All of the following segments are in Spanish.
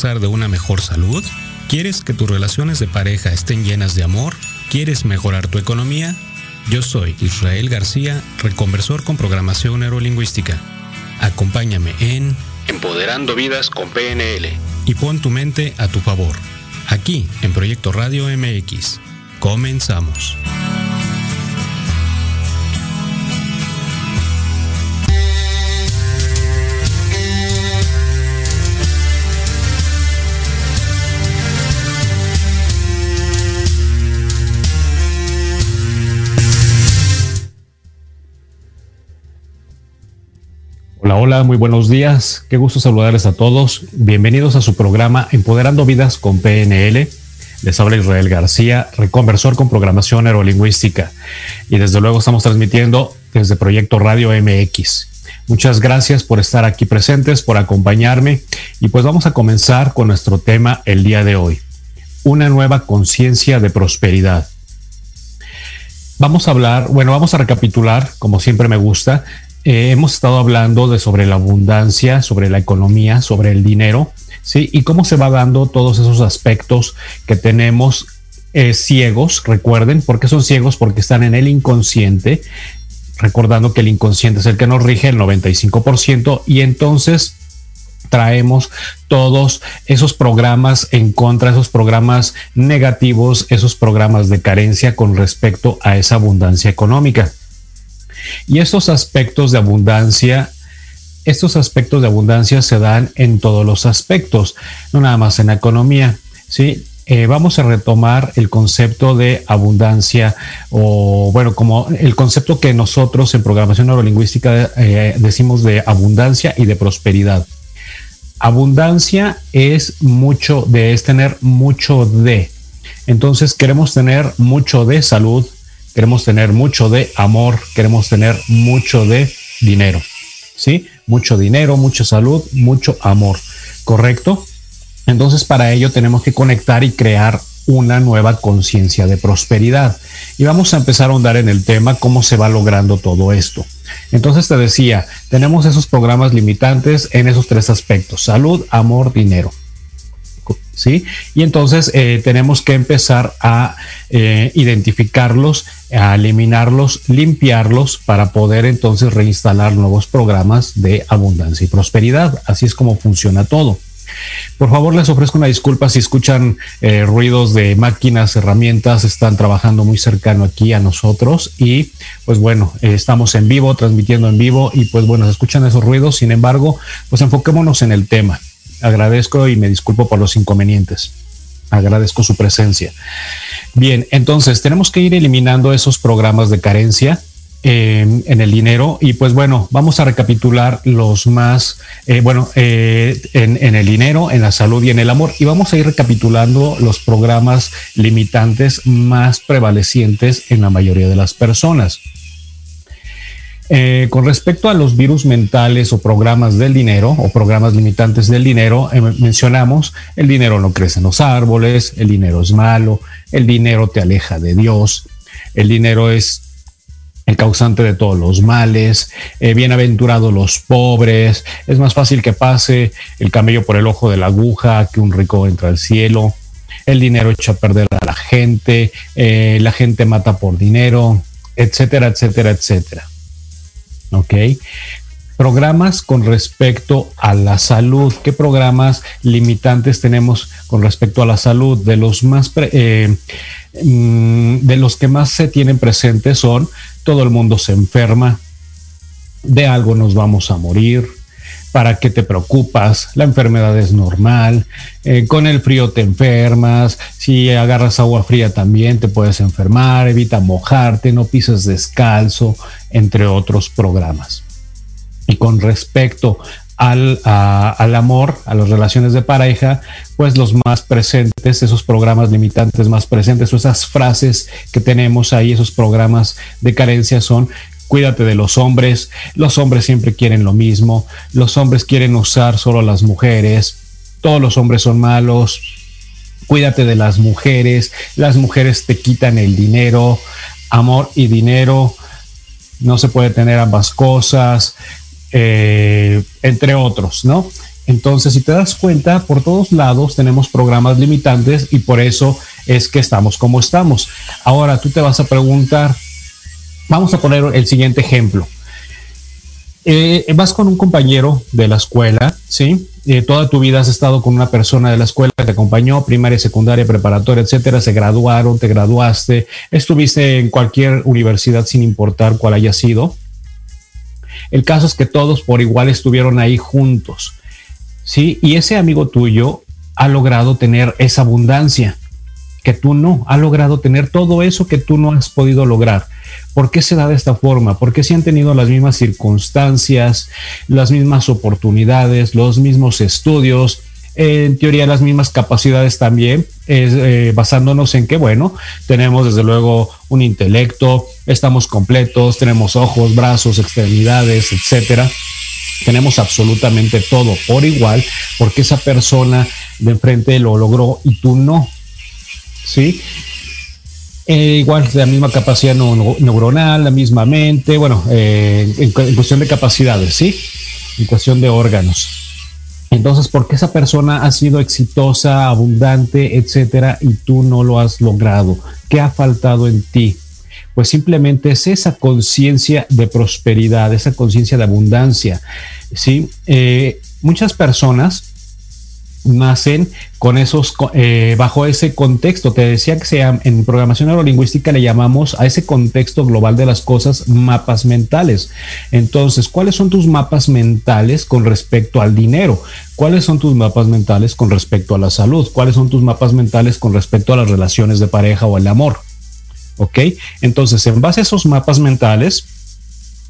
gozar de una mejor salud? ¿Quieres que tus relaciones de pareja estén llenas de amor? ¿Quieres mejorar tu economía? Yo soy Israel García, reconversor con programación neurolingüística. Acompáñame en Empoderando Vidas con PNL. Y pon tu mente a tu favor. Aquí en Proyecto Radio MX. Comenzamos. Hola, muy buenos días. Qué gusto saludarles a todos. Bienvenidos a su programa Empoderando Vidas con PNL. Les habla Israel García, reconversor con programación neurolingüística. Y desde luego estamos transmitiendo desde Proyecto Radio MX. Muchas gracias por estar aquí presentes, por acompañarme. Y pues vamos a comenzar con nuestro tema el día de hoy. Una nueva conciencia de prosperidad. Vamos a hablar, bueno, vamos a recapitular, como siempre me gusta, eh, hemos estado hablando de sobre la abundancia, sobre la economía, sobre el dinero, ¿sí? Y cómo se va dando todos esos aspectos que tenemos eh, ciegos, recuerden, ¿por qué son ciegos? Porque están en el inconsciente, recordando que el inconsciente es el que nos rige el 95% y entonces traemos todos esos programas en contra, esos programas negativos, esos programas de carencia con respecto a esa abundancia económica. Y estos aspectos de abundancia, estos aspectos de abundancia se dan en todos los aspectos, no nada más en la economía, ¿sí? Eh, vamos a retomar el concepto de abundancia o bueno, como el concepto que nosotros en programación neurolingüística eh, decimos de abundancia y de prosperidad. Abundancia es mucho de, es tener mucho de. Entonces queremos tener mucho de salud, queremos tener mucho de amor, queremos tener mucho de dinero, ¿sí? Mucho dinero, mucha salud, mucho amor, ¿correcto? Entonces para ello tenemos que conectar y crear una nueva conciencia de prosperidad. Y vamos a empezar a ahondar en el tema, cómo se va logrando todo esto. Entonces te decía, tenemos esos programas limitantes en esos tres aspectos, salud, amor, dinero. Y entonces eh, tenemos que empezar a eh, identificarlos, a eliminarlos, limpiarlos para poder entonces reinstalar nuevos programas de abundancia y prosperidad. Así es como funciona todo. Por favor, les ofrezco una disculpa si escuchan eh, ruidos de máquinas, herramientas, están trabajando muy cercano aquí a nosotros y pues bueno, estamos en vivo, transmitiendo en vivo y pues bueno, se escuchan esos ruidos, sin embargo, pues enfoquémonos en el tema agradezco y me disculpo por los inconvenientes. Agradezco su presencia. Bien, entonces tenemos que ir eliminando esos programas de carencia eh, en el dinero y pues bueno, vamos a recapitular los más, eh, bueno, eh, en, en, el dinero, en la salud y en el amor y vamos a ir recapitulando los programas limitantes más prevalecientes en la mayoría de las personas. Eh, con respecto a los virus mentales o programas del dinero o programas limitantes del dinero, eh, mencionamos el dinero no crece en los árboles, el dinero es malo, el dinero te aleja de Dios, el dinero es el causante de todos los males, eh, bienaventurados los pobres, es más fácil que pase el camello por el ojo de la aguja que un rico entra al cielo, el dinero echa a perder a la gente, la gente mata por dinero, etcétera, etcétera, etcétera. ¿Ok? Programas con respecto a la salud. ¿Qué programas limitantes tenemos con respecto a la salud? De los más eh, mm, de los que más se tienen presentes son todo el mundo se enferma, de algo nos vamos a morir, ¿Para qué te preocupas? La enfermedad es normal. Eh, con el frío te enfermas. Si agarras agua fría también te puedes enfermar. Evita mojarte, no pises descalzo, entre otros programas. Y con respecto al, al, amor, a las relaciones de pareja, pues los más presentes, esos programas limitantes más presentes o esas frases que tenemos ahí, esos programas de carencia son cuídate de los hombres, los hombres siempre quieren lo mismo, los hombres quieren usar solo a las mujeres, todos los hombres son malos, cuídate de las mujeres, las mujeres te quitan el dinero, amor y dinero, no se puede tener ambas cosas, eh, entre otros, ¿no? Entonces, si te das cuenta, por todos lados tenemos programas limitantes y por eso es que estamos como estamos. Ahora tú te vas a preguntar, vamos a poner el siguiente ejemplo. Eh, vas con un compañero de la escuela, ¿sí? Eh, toda tu vida has estado con una persona de la escuela que te acompañó, primaria, secundaria, preparatoria, etcétera, se graduaron, te graduaste, estuviste en cualquier universidad sin importar cuál haya sido. El caso es que todos por igual estuvieron ahí juntos, ¿sí? Y ese amigo tuyo ha logrado tener esa abundancia que tú no, ha logrado tener todo eso que tú no has podido lograr. ¿Por qué se da de esta forma? Porque si han tenido las mismas circunstancias, las mismas oportunidades, los mismos estudios, en teoría las mismas capacidades también, eh, basándonos en que, bueno, tenemos desde luego un intelecto, estamos completos, tenemos ojos, brazos, extremidades, etcétera. Tenemos absolutamente todo por igual, porque esa persona de enfrente lo logró y tú no. ¿Sí? Eh, igual la misma capacidad neuronal, la misma mente, bueno, eh, en, cuestión de capacidades, ¿sí? En cuestión de órganos. Entonces, ¿por qué esa persona ha sido exitosa, abundante, etcétera, y tú no lo has logrado? ¿Qué ha faltado en ti? Pues simplemente es esa conciencia de prosperidad, esa conciencia de abundancia, ¿sí? Eh, muchas personas nacen con esos, eh, bajo ese contexto. Te decía que sea, en programación neurolingüística le llamamos a ese contexto global de las cosas mapas mentales. Entonces, ¿cuáles son tus mapas mentales con respecto al dinero? ¿Cuáles son tus mapas mentales con respecto a la salud? ¿Cuáles son tus mapas mentales con respecto a las relaciones de pareja o el amor? ¿Ok? Entonces, en base a esos mapas mentales,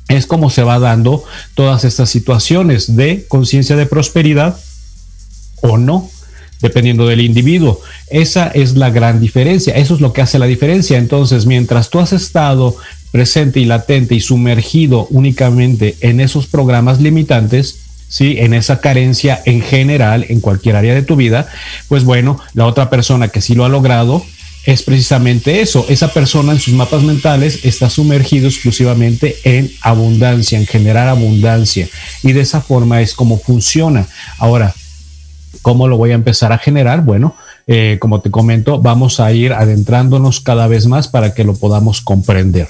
es como se va dando todas estas situaciones de conciencia de prosperidad o no, dependiendo del individuo. Esa es la gran diferencia, eso es lo que hace la diferencia. Entonces, mientras tú has estado presente y latente y sumergido únicamente en esos programas limitantes, ¿sí? En esa carencia en general, en cualquier área de tu vida, pues bueno, la otra persona que sí lo ha logrado es precisamente eso. Esa persona en sus mapas mentales está sumergido exclusivamente en abundancia, en generar abundancia. Y de esa forma es como funciona. Ahora, ¿Cómo lo voy a empezar a generar? Bueno, eh, como te comento, vamos a ir adentrándonos cada vez más para que lo podamos comprender.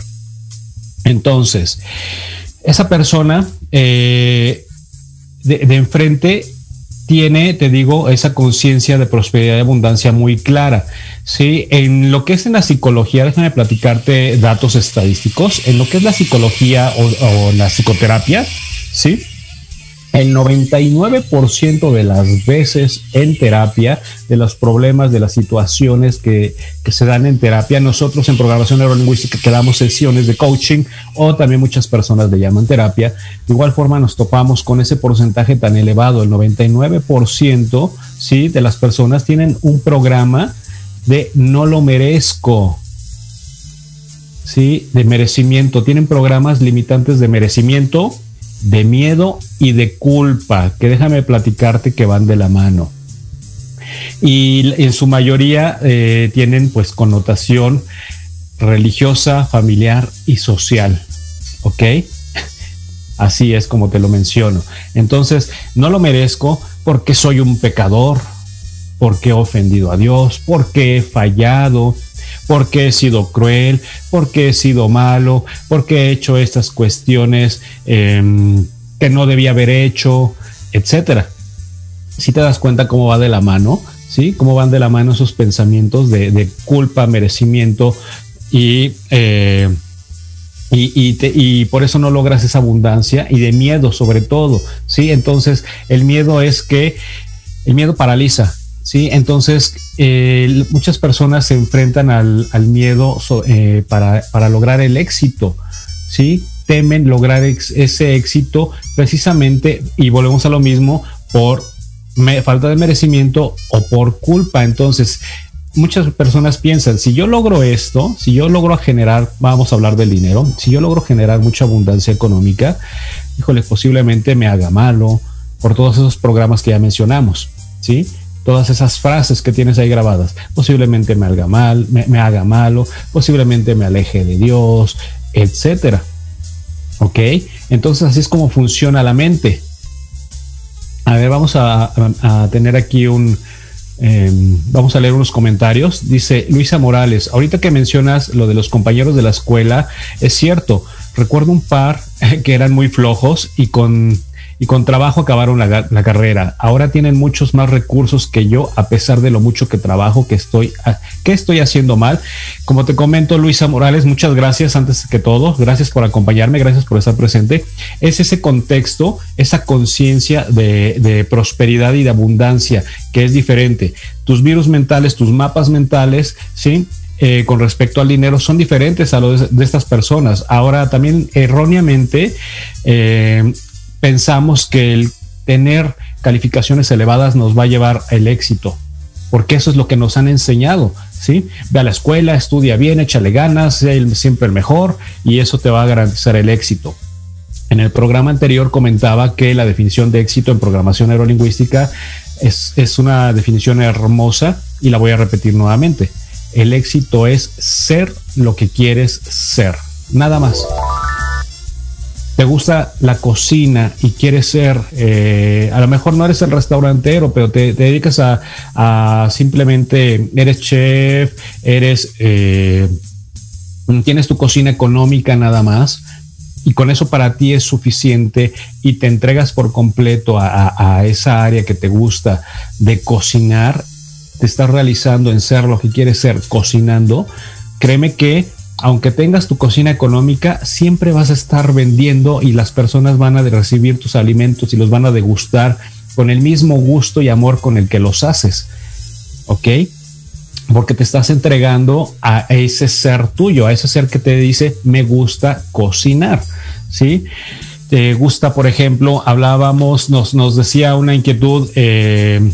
Entonces, esa persona eh, de, enfrente tiene, te digo, esa conciencia de prosperidad y abundancia muy clara. Sí, en lo que es en la psicología, déjame platicarte datos estadísticos. En lo que es la psicología o la psicoterapia, sí, el 99% de las veces en terapia, de los problemas, de las situaciones que, que, se dan en terapia, nosotros en programación neurolingüística que damos sesiones de coaching o también muchas personas le llaman terapia, de igual forma nos topamos con ese porcentaje tan elevado, el 99% ¿sí? de las personas tienen un programa de no lo merezco, ¿sí? de merecimiento, tienen programas limitantes de merecimiento de miedo y de culpa, que déjame platicarte que van de la mano. Y en su mayoría eh, tienen pues connotación religiosa, familiar y social. ¿Ok? Así es como te lo menciono. Entonces, no lo merezco porque soy un pecador, porque he ofendido a Dios, porque he fallado, porque he sido cruel, porque he sido malo, porque he hecho estas cuestiones eh, que no debía haber hecho, etcétera. Si te das cuenta cómo va de la mano, ¿sí? Cómo van de la mano esos pensamientos de, culpa, merecimiento y, eh, y, y, por eso no logras esa abundancia y de miedo sobre todo, ¿sí? Entonces, el miedo es que el miedo paraliza, ¿sí? Entonces, eh, muchas personas se enfrentan al, miedo eh, para, lograr el éxito, ¿sí? Temen lograr ese éxito precisamente, y volvemos a lo mismo, por falta de merecimiento o por culpa. Entonces, muchas personas piensan, si yo logro esto, si yo logro generar, vamos a hablar del dinero, si yo logro generar mucha abundancia económica, híjole, posiblemente me haga malo por todos esos programas que ya mencionamos. ¿sí? Todas esas frases que tienes ahí grabadas. Posiblemente me haga mal, me, haga malo, posiblemente me aleje de Dios, etcétera. ¿Ok? Entonces así es como funciona la mente. A ver, vamos a, tener aquí un... Em, vamos a leer unos comentarios. Dice Luisa Morales, ahorita que mencionas lo de los compañeros de la escuela, es cierto, recuerdo un par que eran muy flojos y con y con trabajo acabaron la, carrera. Ahora tienen muchos más recursos que yo, a pesar de lo mucho que trabajo, que estoy, que estoy haciendo mal. Como te comento, Luisa Morales, muchas gracias antes que todo. Gracias por acompañarme, gracias por estar presente. Es ese contexto, esa conciencia de, prosperidad y de abundancia que es diferente. Tus virus mentales, tus mapas mentales, ¿sí? Eh, con respecto al dinero son diferentes a los de, estas personas. Ahora también erróneamente eh, pensamos que el tener calificaciones elevadas nos va a llevar al éxito, porque eso es lo que nos han enseñado, ¿sí? Ve a la escuela, estudia bien, échale ganas, sea siempre el mejor y eso te va a garantizar el éxito. En el programa anterior comentaba que la definición de éxito en programación neurolingüística es, es una definición hermosa y la voy a repetir nuevamente. El éxito es ser lo que quieres ser, nada más te gusta la cocina y quieres ser, eh, a lo mejor no eres el restaurantero, pero te, dedicas a, simplemente, eres chef, eres, eh, tienes tu cocina económica nada más, y con eso para ti es suficiente y te entregas por completo a, a, esa área que te gusta de cocinar, te estás realizando en ser lo que quieres ser cocinando, créeme que aunque tengas tu cocina económica, siempre vas a estar vendiendo y las personas van a recibir tus alimentos y los van a degustar con el mismo gusto y amor con el que los haces. ¿Ok? Porque te estás entregando a ese ser tuyo, a ese ser que te dice, me gusta cocinar. ¿Sí? Te gusta, por ejemplo, hablábamos, nos, nos decía una inquietud eh,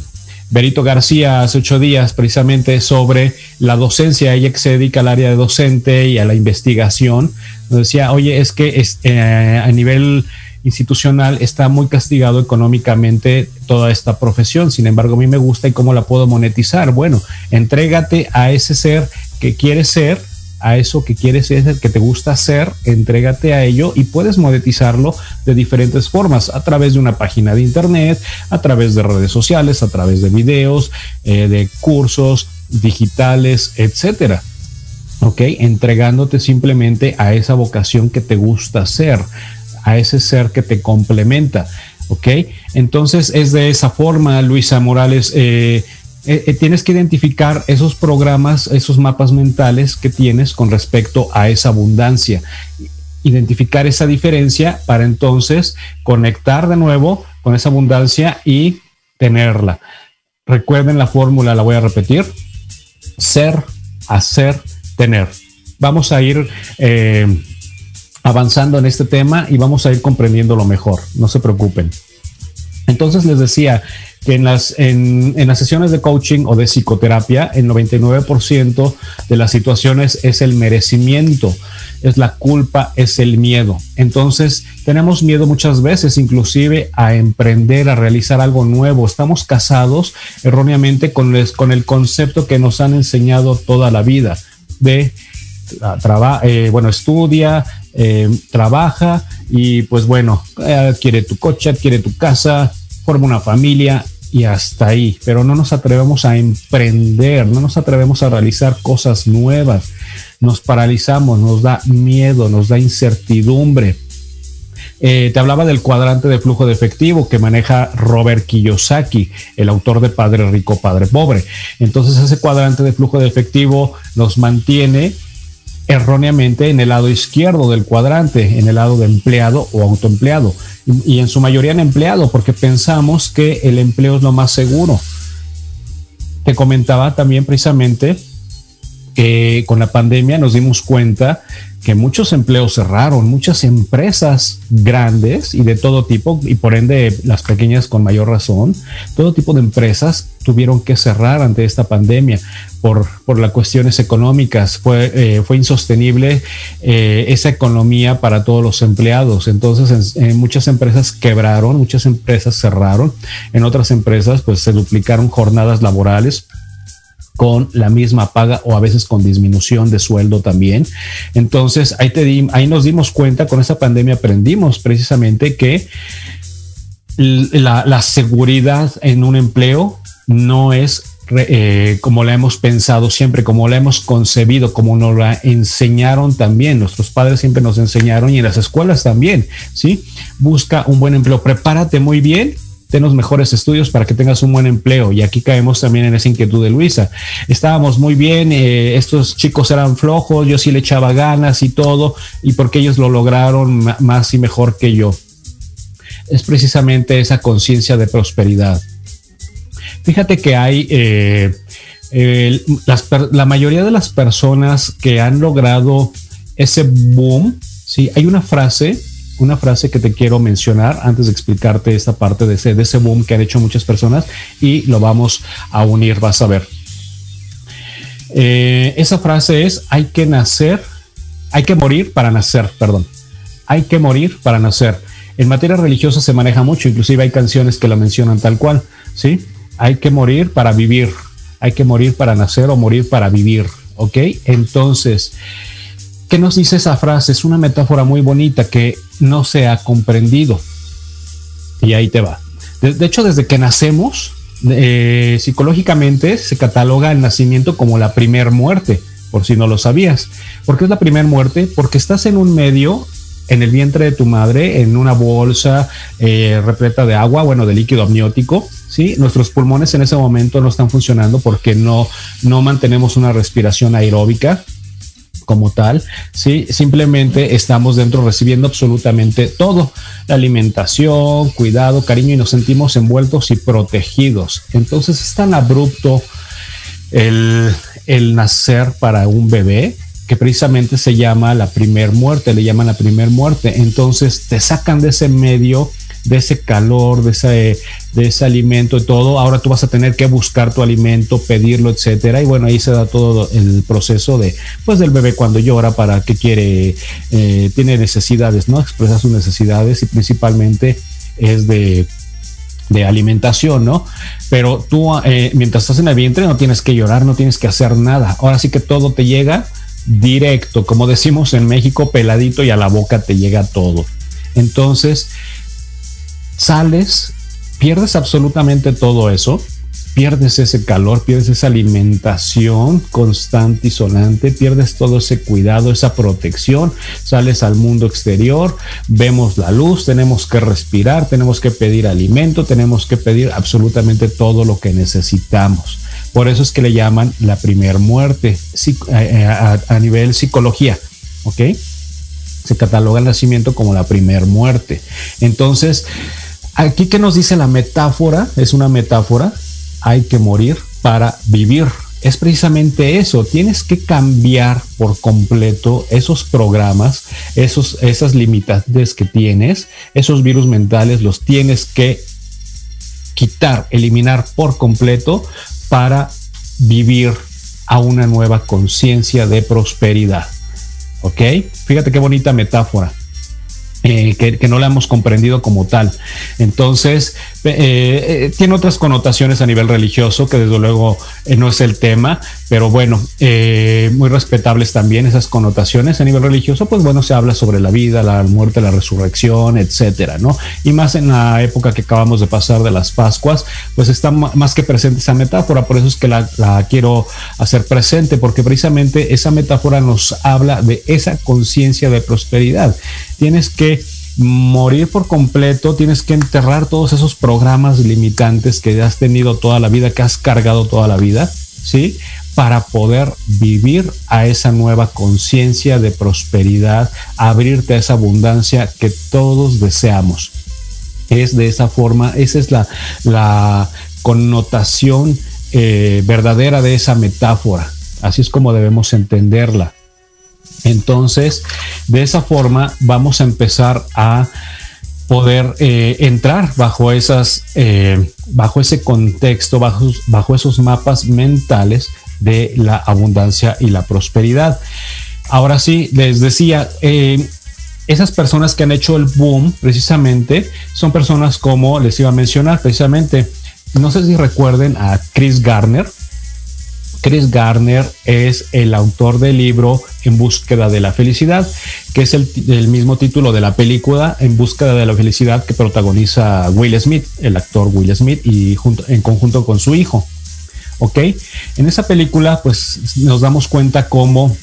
Berito García hace ocho días precisamente sobre la docencia, ella que al área de docente y a la investigación, decía, oye, es que eh, a nivel institucional está muy castigado económicamente toda esta profesión, sin embargo a mí me gusta y cómo la puedo monetizar. Bueno, entrégate a ese ser que quieres ser a eso que quieres ser, que te gusta hacer, entrégate a ello y puedes monetizarlo de diferentes formas, a través de una página de internet, a través de redes sociales, a través de videos, eh, de cursos digitales, etcétera. ¿Ok? Entregándote simplemente a esa vocación que te gusta ser, a ese ser que te complementa. ¿Ok? Entonces es de esa forma, Luisa Morales, eh, eh, eh, tienes que identificar esos programas, esos mapas mentales que tienes con respecto a esa abundancia. Identificar esa diferencia para entonces conectar de nuevo con esa abundancia y tenerla. Recuerden la fórmula, la voy a repetir. Ser, hacer, tener. Vamos a ir eh, avanzando en este tema y vamos a ir comprendiendo lo mejor. No se preocupen. Entonces les decía, que en las, en, en las sesiones de coaching o de psicoterapia, el 99% de las situaciones es el merecimiento, es la culpa, es el miedo. Entonces, tenemos miedo muchas veces, inclusive a emprender, a realizar algo nuevo. Estamos casados erróneamente con, con el concepto que nos han enseñado toda la vida de ah, eh, bueno, estudia, eh, trabaja y pues bueno, adquiere tu coche, adquiere tu casa, forma una familia y hasta ahí, pero no nos atrevemos a emprender, no nos atrevemos a realizar cosas nuevas, nos paralizamos, nos da miedo, nos da incertidumbre. Eh, te hablaba del cuadrante de flujo de efectivo que maneja Robert Kiyosaki, el autor de Padre Rico, Padre Pobre. Entonces ese cuadrante de flujo de efectivo nos mantiene erróneamente en el lado izquierdo del cuadrante, en el lado de empleado o autoempleado, y, en su mayoría en empleado, porque pensamos que el empleo es lo más seguro. Te comentaba también precisamente que con la pandemia nos dimos cuenta que muchos empleos cerraron, muchas empresas grandes y de todo tipo, y por ende las pequeñas con mayor razón, todo tipo de empresas tuvieron que cerrar ante esta pandemia por, por las cuestiones económicas. Fue, eh, fue insostenible eh, esa economía para todos los empleados. Entonces, en, muchas empresas quebraron, muchas empresas cerraron, en otras empresas pues se duplicaron jornadas laborales con la misma paga o a veces con disminución de sueldo también. Entonces, ahí, te ahí nos dimos cuenta, con esa pandemia aprendimos precisamente que la, seguridad en un empleo no es eh, como la hemos pensado siempre, como la hemos concebido, como nos la enseñaron también. Nuestros padres siempre nos enseñaron y en las escuelas también, ¿sí? Busca un buen empleo, prepárate muy bien ten los mejores estudios para que tengas un buen empleo. Y aquí caemos también en esa inquietud de Luisa. Estábamos muy bien, eh, estos chicos eran flojos, yo sí le echaba ganas y todo, y porque ellos lo lograron más y mejor que yo. Es precisamente esa conciencia de prosperidad. Fíjate que hay... Eh, la mayoría de las personas que han logrado ese boom, sí, hay una frase una frase que te quiero mencionar antes de explicarte esta parte de ese, de ese boom que han hecho muchas personas y lo vamos a unir, vas a ver. Eh, esa frase es, hay que nacer, hay que morir para nacer, perdón. Hay que morir para nacer. En materia religiosa se maneja mucho, inclusive hay canciones que lo mencionan tal cual, ¿sí? Hay que morir para vivir, hay que morir para nacer o morir para vivir, ¿ok? Entonces, ¿Qué nos dice esa frase? Es una metáfora muy bonita que no se ha comprendido. Y ahí te va. De, hecho, desde que nacemos, eh, psicológicamente se cataloga el nacimiento como la primer muerte, por si no lo sabías. ¿Por qué es la primer muerte? Porque estás en un medio, en el vientre de tu madre, en una bolsa eh, repleta de agua, bueno, de líquido amniótico, ¿sí? Nuestros pulmones en ese momento no están funcionando porque no, no mantenemos una respiración aeróbica, como tal, ¿sí? simplemente estamos dentro recibiendo absolutamente todo, la alimentación, cuidado, cariño y nos sentimos envueltos y protegidos. Entonces es tan abrupto el, el nacer para un bebé que precisamente se llama la primer muerte, le llaman la primer muerte. Entonces te sacan de ese medio de ese calor, de ese, de ese alimento y todo. Ahora tú vas a tener que buscar tu alimento, pedirlo, etcétera. Y bueno, ahí se da todo el proceso de, pues, del bebé cuando llora, para qué quiere, eh, tiene necesidades, ¿no? Expresa sus necesidades y principalmente es de de alimentación, ¿no? Pero tú, eh, mientras estás en el vientre, no tienes que llorar, no tienes que hacer nada. Ahora sí que todo te llega directo, como decimos en México, peladito y a la boca te llega todo. Entonces, sales, pierdes absolutamente todo eso, pierdes ese calor, pierdes esa alimentación constante y sonante, pierdes todo ese cuidado, esa protección, sales al mundo exterior, vemos la luz, tenemos que respirar, tenemos que pedir alimento, tenemos que pedir absolutamente todo lo que necesitamos. Por eso es que le llaman la primer muerte eh, eh, a, a nivel psicología, ¿ok? Se cataloga el nacimiento como la primer muerte. Entonces, Aquí que nos dice la metáfora, es una metáfora, hay que morir para vivir. Es precisamente eso, tienes que cambiar por completo esos programas, esos, esas limitantes que tienes, esos virus mentales los tienes que quitar, eliminar por completo para vivir a una nueva conciencia de prosperidad. ¿Ok? Fíjate qué bonita metáfora. Eh, que, no la hemos comprendido como tal. Entonces, eh, eh, tiene otras connotaciones a nivel religioso, que desde luego no es el tema, pero bueno, muy respetables también esas connotaciones a nivel religioso, pues bueno, se habla sobre la vida, la muerte, la resurrección, etcétera, ¿no? Y más en la época que acabamos de pasar de las Pascuas, pues está más que presente esa metáfora, por eso es que la, la quiero hacer presente, porque precisamente esa metáfora nos habla de esa conciencia de prosperidad. Tienes que morir por completo, tienes que enterrar todos esos programas limitantes que has tenido toda la vida, que has cargado toda la vida, ¿sí? Para poder vivir a esa nueva conciencia de prosperidad, abrirte a esa abundancia que todos deseamos. Es de esa forma, esa es la, connotación eh, verdadera de esa metáfora. Así es como debemos entenderla. Entonces, de esa forma vamos a empezar a poder eh, entrar bajo esas, eh, bajo ese contexto, bajo, bajo esos mapas mentales de la abundancia y la prosperidad. Ahora sí, les decía, eh, esas personas que han hecho el boom precisamente son personas como les iba a mencionar precisamente, no sé si recuerden a Chris Garner. Chris Garner es el autor del libro En búsqueda de la felicidad, que es el, mismo título de la película En búsqueda de la felicidad que protagoniza Will Smith, el actor Will Smith, y en conjunto con su hijo. ¿Ok? En esa película, pues nos damos cuenta cómo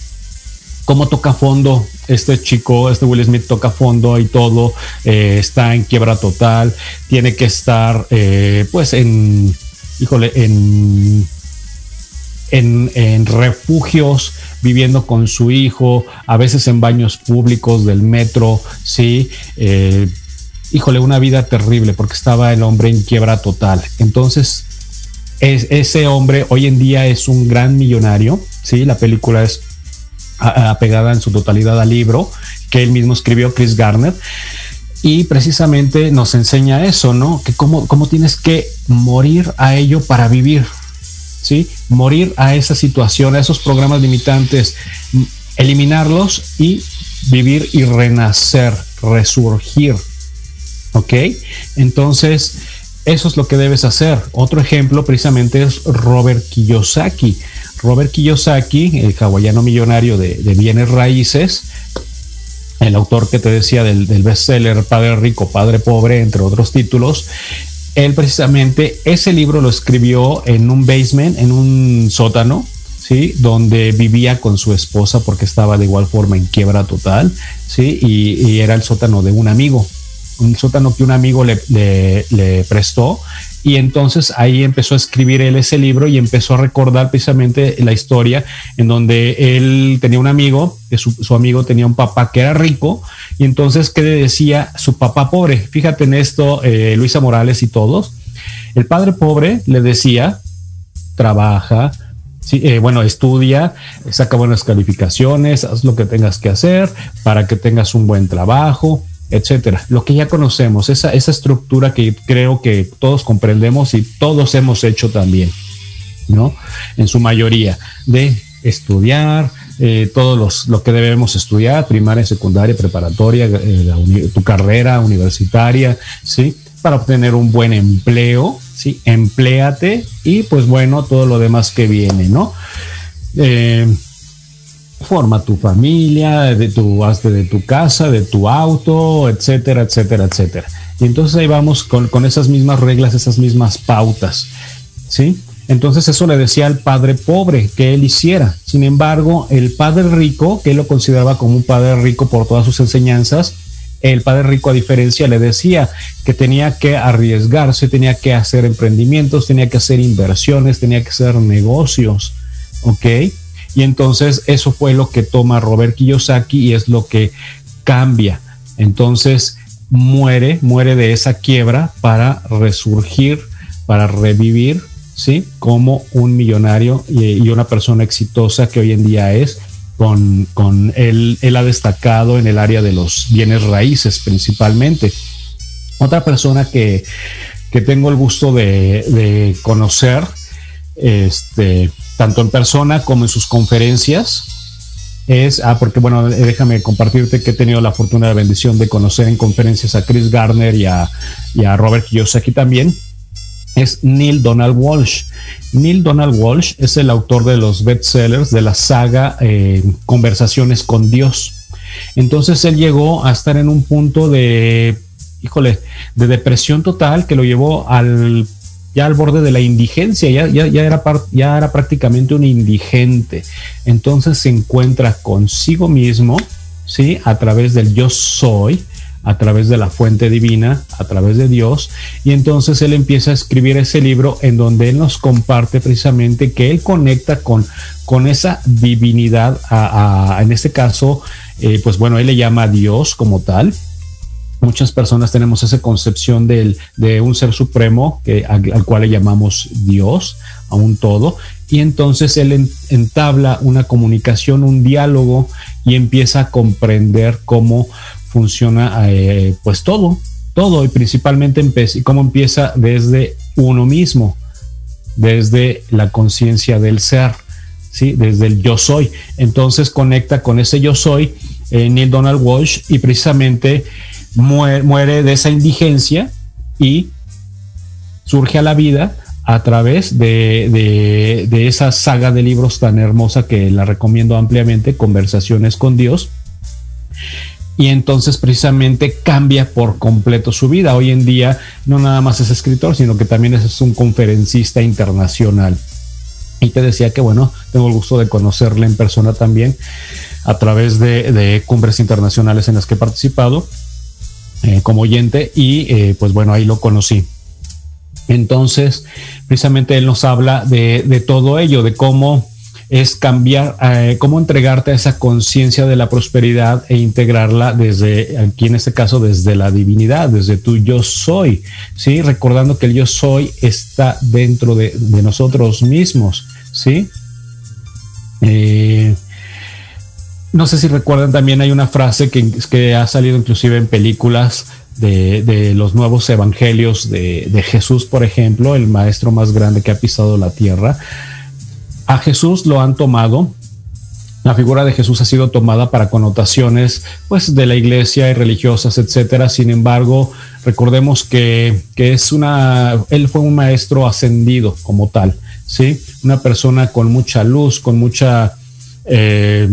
cómo toca fondo este chico, este Will Smith toca fondo y todo, eh, está en quiebra total, tiene que estar eh, pues en, híjole, en, en, refugios, viviendo con su hijo, a veces en baños públicos del metro, sí. Eh, híjole, una vida terrible porque estaba el hombre en quiebra total. Entonces, ese hombre hoy en día es un gran millonario, sí, la película es apegada en su totalidad al libro que él mismo escribió, Chris Garner. Y precisamente nos enseña eso, ¿no? Que cómo, cómo tienes que morir a ello para vivir, ¿sí? Morir a esa situación, a esos programas limitantes, eliminarlos y vivir y renacer, resurgir, ¿ok? Entonces, eso es lo que debes hacer. Otro ejemplo precisamente es Robert Kiyosaki. Robert Kiyosaki, el hawaiano millonario de, bienes raíces, el autor que te decía del, bestseller Padre Rico, Padre Pobre, entre otros títulos, él precisamente ese libro lo escribió en un basement, en un sótano, ¿sí? Donde vivía con su esposa porque estaba de igual forma en quiebra total, ¿sí? Y, era el sótano de un amigo, un sótano que un amigo le, prestó y entonces ahí empezó a escribir él ese libro y empezó a recordar precisamente la historia en donde él tenía un amigo, que su, amigo tenía un papá que era rico, y entonces, ¿qué le decía su papá pobre? Fíjate en esto, eh, Luisa Morales y todos. El padre pobre le decía, trabaja, eh, bueno, estudia, saca buenas calificaciones, haz lo que tengas que hacer para que tengas un buen trabajo, etcétera. Lo que ya conocemos, esa, esa estructura que creo que todos comprendemos y todos hemos hecho también, ¿no? En su mayoría, de estudiar, eh, todos los, lo que debemos estudiar, primaria, secundaria, preparatoria, eh, tu carrera universitaria, ¿sí? Para obtener un buen empleo, ¿sí? Empléate y pues bueno, todo lo demás que viene, ¿no? Eh, forma tu familia, de tu, de tu casa, de tu auto, etcétera, etcétera, etcétera. Y entonces ahí vamos con, con esas mismas reglas, esas mismas pautas, ¿sí? Entonces eso le decía al padre pobre que él hiciera. Sin embargo, el padre rico, que él lo consideraba como un padre rico por todas sus enseñanzas, el padre rico a diferencia le decía que tenía que arriesgarse, tenía que hacer emprendimientos, tenía que hacer inversiones, tenía que hacer negocios, ¿ok? Y entonces eso fue lo que toma Robert Kiyosaki y es lo que cambia. Entonces muere, muere de esa quiebra para resurgir, para revivir, ¿sí? Como un millonario y, una persona exitosa que hoy en día es. Con, con él, él ha destacado en el área de los bienes raíces principalmente. Otra persona que, que tengo el gusto de, de conocer, este, tanto en persona como en sus conferencias. Es, ah, porque bueno, déjame compartirte que he tenido la fortuna de bendición de conocer en conferencias a Chris Garner y a, y a Robert Kiyosaki también. Es Neil Donald Walsh. Neil Donald Walsh es el autor de los bestsellers de la saga eh, Conversaciones con Dios. Entonces él llegó a estar en un punto de, híjole, de depresión total que lo llevó al ya al borde de la indigencia, ya, ya, ya, era, ya era prácticamente un indigente. Entonces se encuentra consigo mismo, ¿sí? A través del yo soy, a través de la fuente divina, a través de Dios, y entonces él empieza a escribir ese libro en donde él nos comparte precisamente que él conecta con, con esa divinidad, a, en este caso, eh, pues bueno, él le llama a Dios como tal, muchas personas tenemos esa concepción del, de un ser supremo que, al, cual le llamamos Dios, a un todo, y entonces él entabla una comunicación, un diálogo y empieza a comprender cómo funciona eh, pues todo, todo y principalmente cómo empieza desde uno mismo, desde la conciencia del ser, ¿sí? desde el yo soy. Entonces conecta con ese yo soy, eh, Neil Donald Walsh, y precisamente muere, de esa indigencia y surge a la vida a través de, de, esa saga de libros tan hermosa que la recomiendo ampliamente, Conversaciones con Dios. Y entonces precisamente cambia por completo su vida. Hoy en día no nada más es escritor, sino que también es un conferencista internacional. Y te decía que bueno, tengo el gusto de conocerle en persona también a través de, de cumbres internacionales en las que he participado eh, como oyente y eh, pues bueno, ahí lo conocí. Entonces, precisamente él nos habla de, todo ello, de cómo es cambiar, eh, cómo entregarte a esa conciencia de la prosperidad e integrarla desde, aquí en este caso, desde la divinidad, desde tu yo soy, ¿sí? Recordando que el yo soy está dentro de, nosotros mismos, ¿sí? No sé si recuerdan también hay una frase que, ha salido inclusive en películas de, los nuevos evangelios de, de, Jesús, por ejemplo, el maestro más grande que ha pisado la tierra. A Jesús lo han tomado, la figura de Jesús ha sido tomada para connotaciones pues de la iglesia y religiosas, etcétera. Sin embargo, recordemos que, que es una, él fue un maestro ascendido como tal, ¿sí? Una persona con mucha luz, con mucha eh,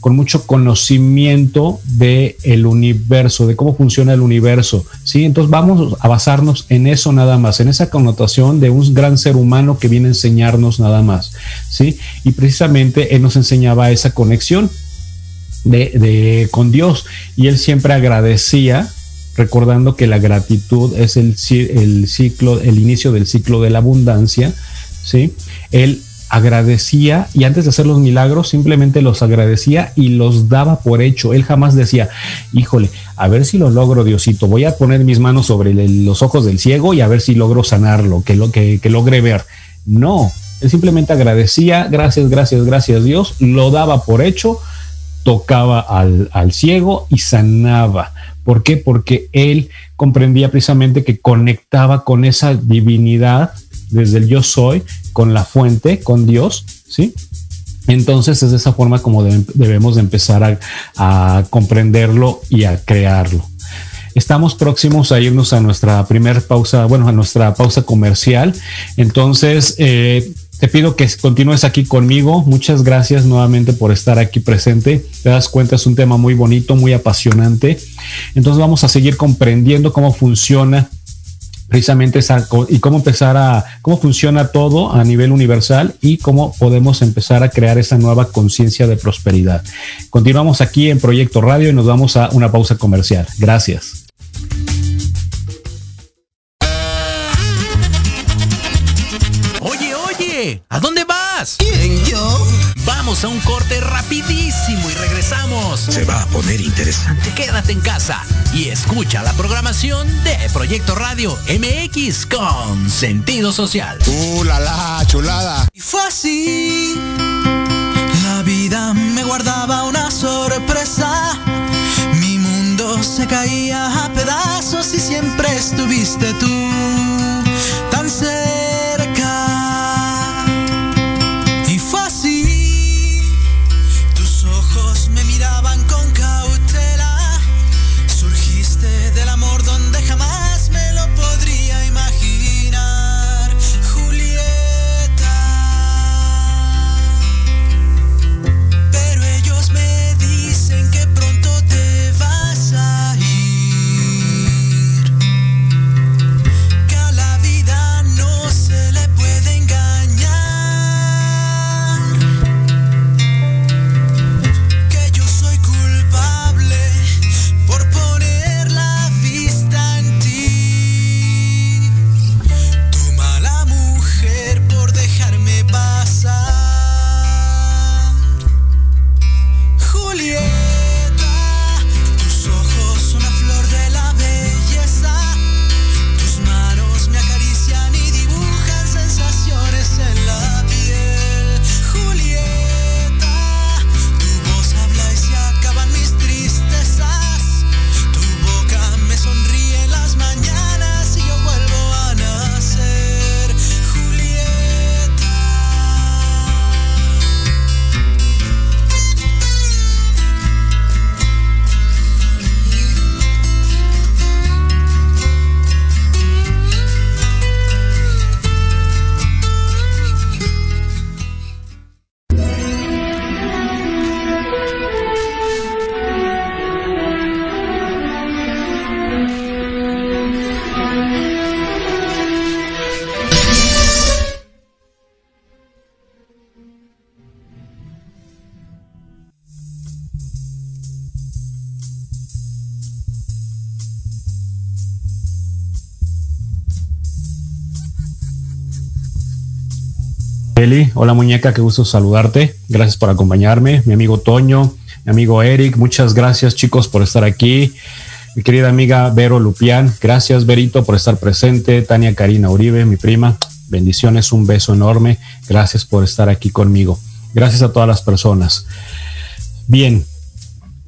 con mucho conocimiento del el universo, de cómo funciona el universo. ¿sí? Entonces vamos a basarnos en eso nada más, en esa connotación de un gran ser humano que viene a enseñarnos nada más. ¿sí? Y precisamente él nos enseñaba esa conexión de, con Dios y él siempre agradecía recordando que la gratitud es el, el, ciclo, el inicio del ciclo de la abundancia, ¿sí? Él agradecía y antes de hacer los milagros simplemente los agradecía y los daba por hecho. Él jamás decía, híjole, a ver si lo logro, Diosito, voy a poner mis manos sobre los ojos del ciego y a ver si logro sanarlo, que, lo, que, que logre ver. No, él simplemente agradecía, gracias, gracias, gracias Dios, lo daba por hecho, tocaba al, al ciego y sanaba. ¿Por qué? Porque él comprendía precisamente que conectaba con esa divinidad desde el yo soy, con la fuente, con Dios, ¿sí? Entonces es de esa forma como debemos de empezar a, comprenderlo y a crearlo. Estamos próximos a irnos a nuestra primera pausa, bueno, a nuestra pausa comercial. Entonces, eh, te pido que continúes aquí conmigo. Muchas gracias nuevamente por estar aquí presente. Te das cuenta, es un tema muy bonito, muy apasionante. Entonces vamos a seguir comprendiendo cómo funciona precisamente esa, y cómo empezar a, cómo funciona todo a nivel universal y cómo podemos empezar a crear esa nueva conciencia de prosperidad. Continuamos aquí en Proyecto Radio y nos vamos a una pausa comercial. Gracias. Oye, oye, ¿a dónde vas? Vamos a un corte rapidísimo y regresamos. Se va a poner interesante. Quédate en casa y escucha la programación de Proyecto Radio MX con sentido social. ¡Uh, la, la chulada! Y fue así. La vida me guardaba una sorpresa. Mi mundo se caía a pedazos y siempre estuviste tú Hola muñeca, qué gusto saludarte. Gracias por acompañarme. Mi amigo Toño, mi amigo Eric, muchas gracias chicos por estar aquí. Mi querida amiga Vero Lupián, gracias Verito por estar presente. Tania Karina Uribe, mi prima, bendiciones, un beso enorme. Gracias por estar aquí conmigo. Gracias a todas las personas. Bien,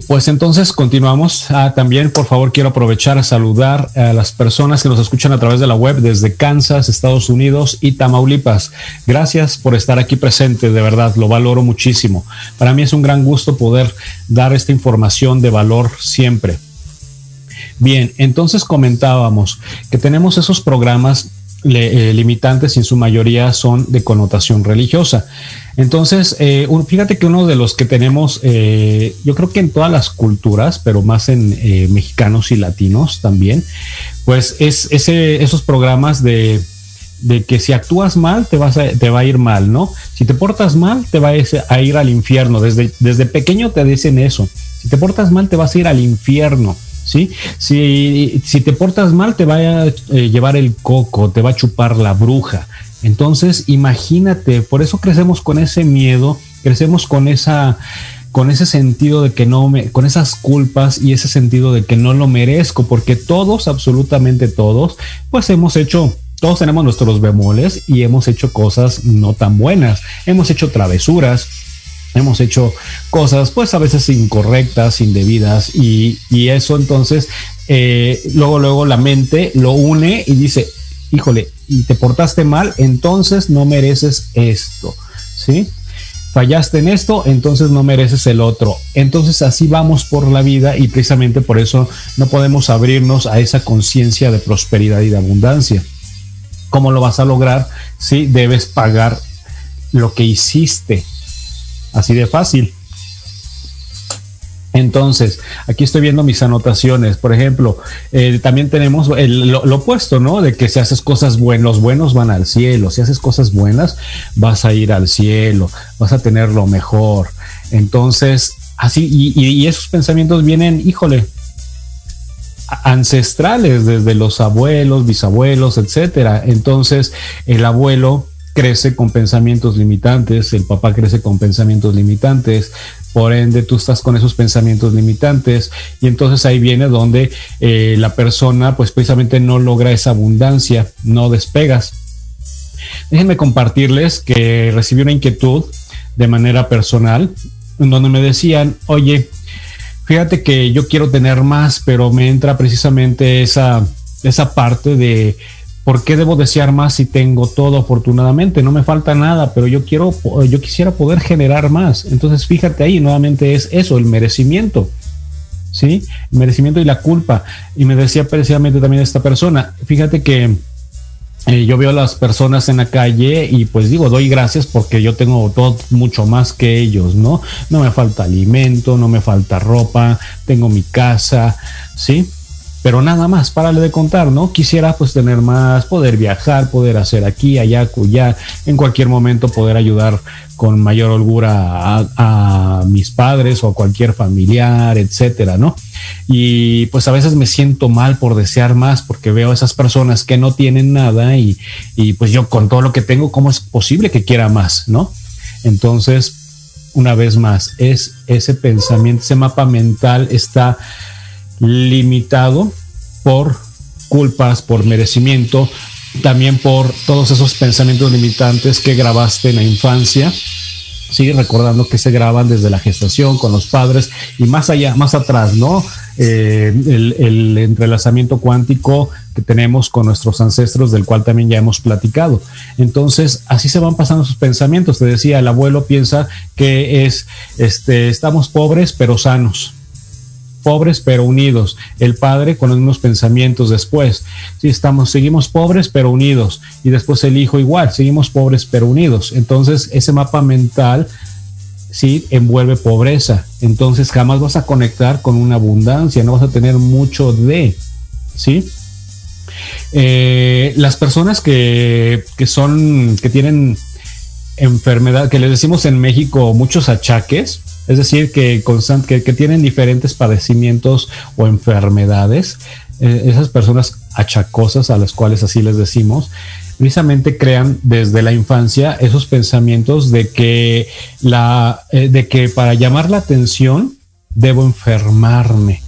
pues entonces continuamos. Ah, también, por favor, quiero aprovechar a saludar a las personas que nos escuchan a través de la web desde Kansas, Estados Unidos y Tamaulipas. Gracias por estar aquí presente, de verdad, lo valoro muchísimo. Para mí es un gran gusto poder dar esta información de valor siempre. Bien, entonces comentábamos que tenemos esos programas eh, limitantes y en su mayoría son de connotación religiosa. Entonces, eh, fíjate que uno de los que tenemos, eh, yo creo que en todas las culturas, pero más en mexicanos y latinos también, pues es ese, esos programas de, que si actúas mal te, vas te va a ir mal, ¿no? Si te portas mal te va a ir al infierno. Desde, desde pequeño te dicen eso. Si te portas mal te vas a ir al infierno. ¿sí? Si, si te portas mal, te va a eh, llevar el coco, te va a chupar la bruja. Entonces, imagínate, por eso crecemos con ese miedo, crecemos con esa con ese sentido de que no me, con esas culpas y ese sentido de que no lo merezco, porque todos, absolutamente todos, pues hemos hecho todos tenemos nuestros bemoles y hemos hecho cosas no tan buenas. Hemos hecho travesuras, hemos hecho cosas pues a veces incorrectas, indebidas y, eso entonces eh, luego luego la mente lo une y dice, híjole, y te portaste mal, entonces no mereces esto, ¿sí? Fallaste en esto, entonces no mereces el otro. Entonces así vamos por la vida y precisamente por eso no podemos abrirnos a esa conciencia de prosperidad y de abundancia. ¿Cómo lo vas a lograr? Si debes pagar lo que hiciste, Así de fácil. Entonces, aquí estoy viendo mis anotaciones. Por ejemplo, eh, también tenemos lo, opuesto, ¿no? De que si haces cosas buenas, los buenos van al cielo. Si haces cosas buenas, vas a ir al cielo, vas a tener lo mejor. Entonces, así, y, esos pensamientos vienen, híjole, ancestrales desde los abuelos, bisabuelos, etcétera. Entonces, el abuelo crece con pensamientos limitantes, el papá crece con pensamientos limitantes, por ende tú estás con esos pensamientos limitantes y entonces ahí viene donde eh, la persona pues precisamente no logra esa abundancia, no despegas. Déjenme compartirles que recibí una inquietud de manera personal en donde me decían, oye, fíjate que yo quiero tener más, pero me entra precisamente esa, esa parte de ¿Por qué debo desear más si tengo todo afortunadamente? No me falta nada, pero yo quiero, yo quisiera poder generar más. Entonces, fíjate ahí, nuevamente es eso, el merecimiento. ¿Sí? El merecimiento y la culpa. Y me decía precisamente también esta persona, fíjate que eh, yo veo a las personas en la calle y pues digo, doy gracias porque yo tengo todo mucho más que ellos, ¿no? No me falta alimento, no me falta ropa, tengo mi casa, ¿sí? Pero nada más, párale de contar, ¿no? Quisiera pues tener más, poder viajar, poder hacer aquí, allá, cuya, en cualquier momento poder ayudar con mayor holgura a, mis padres o a cualquier familiar, etcétera, ¿no? Y pues a veces me siento mal por desear más porque veo a esas personas que no tienen nada y, y pues yo con todo lo que tengo, ¿cómo es posible que quiera más, ¿no? Entonces, una vez más, es ese pensamiento, ese mapa mental está limitado por culpas, por merecimiento, también por todos esos pensamientos limitantes que grabaste en la infancia. Sí, recordando que se graban desde la gestación con los padres y más allá, más atrás, ¿no? Eh, el, el, entrelazamiento cuántico que tenemos con nuestros ancestros, del cual también ya hemos platicado. Entonces, así se van pasando sus pensamientos. Te decía, el abuelo piensa que es, este, estamos pobres pero sanos pobres pero unidos. El padre con los mismos pensamientos después. Si estamos, seguimos pobres pero unidos. Y después el hijo igual, seguimos pobres pero unidos. Entonces ese mapa mental sí envuelve pobreza. Entonces jamás vas a conectar con una abundancia, no vas a tener mucho de, ¿sí? Eh, las personas que, que son, que tienen enfermedad, que les decimos en México muchos achaques, es decir, que, que, tienen diferentes padecimientos o enfermedades, eh, esas personas achacosas a las cuales así les decimos, precisamente crean desde la infancia esos pensamientos de que la eh, de que para llamar la atención debo enfermarme